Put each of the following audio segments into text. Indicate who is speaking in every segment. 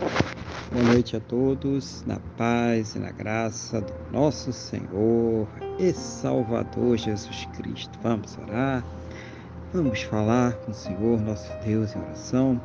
Speaker 1: Boa noite a todos, na paz e na graça do nosso Senhor e Salvador Jesus Cristo. Vamos orar, vamos falar com o Senhor, nosso Deus, em oração.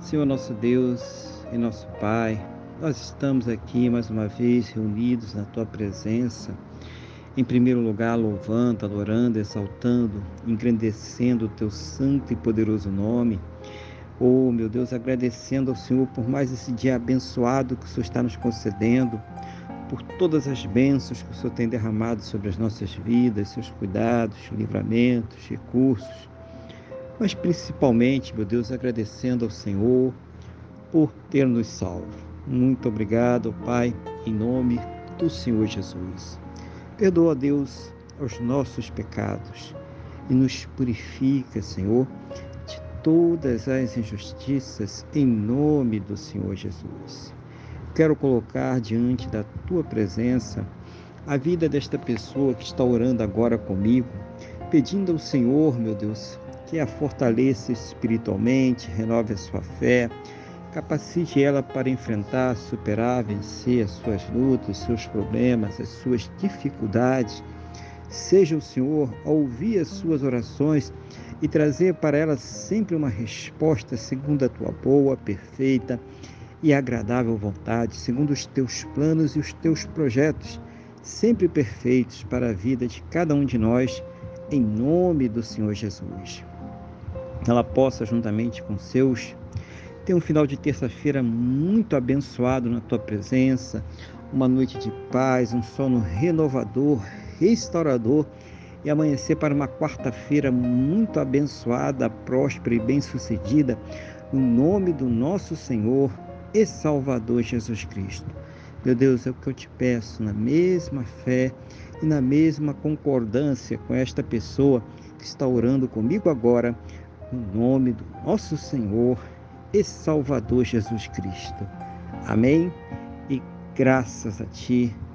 Speaker 1: Senhor, nosso Deus e nosso Pai, nós estamos aqui mais uma vez reunidos na Tua presença. Em primeiro lugar, louvando, adorando, exaltando, engrandecendo o Teu santo e poderoso nome Oh, meu Deus, agradecendo ao Senhor por mais esse dia abençoado que o Senhor está nos concedendo, por todas as bênçãos que o Senhor tem derramado sobre as nossas vidas, seus cuidados, livramentos, recursos. Mas principalmente, meu Deus, agradecendo ao Senhor por ter nos salvo. Muito obrigado, Pai, em nome do Senhor Jesus. Perdoa, Deus, os nossos pecados e nos purifica, Senhor, todas as injustiças em nome do Senhor Jesus. Quero colocar diante da tua presença a vida desta pessoa que está orando agora comigo, pedindo ao Senhor, meu Deus, que a fortaleça espiritualmente, renove a sua fé, capacite ela para enfrentar, superar, vencer as suas lutas, seus problemas, as suas dificuldades. Seja o Senhor a ouvir as suas orações e trazer para ela sempre uma resposta segundo a tua boa, perfeita e agradável vontade, segundo os teus planos e os teus projetos, sempre perfeitos para a vida de cada um de nós, em nome do Senhor Jesus. Ela possa, juntamente com seus, ter um final de terça-feira muito abençoado na tua presença, uma noite de paz, um sono renovador, restaurador e amanhecer para uma quarta-feira muito abençoada, próspera e bem-sucedida, no nome do nosso Senhor e Salvador Jesus Cristo. Meu Deus, é o que eu te peço, na mesma fé e na mesma concordância com esta pessoa que está orando comigo agora, no nome do nosso Senhor e Salvador Jesus Cristo. Amém? E graças a Ti,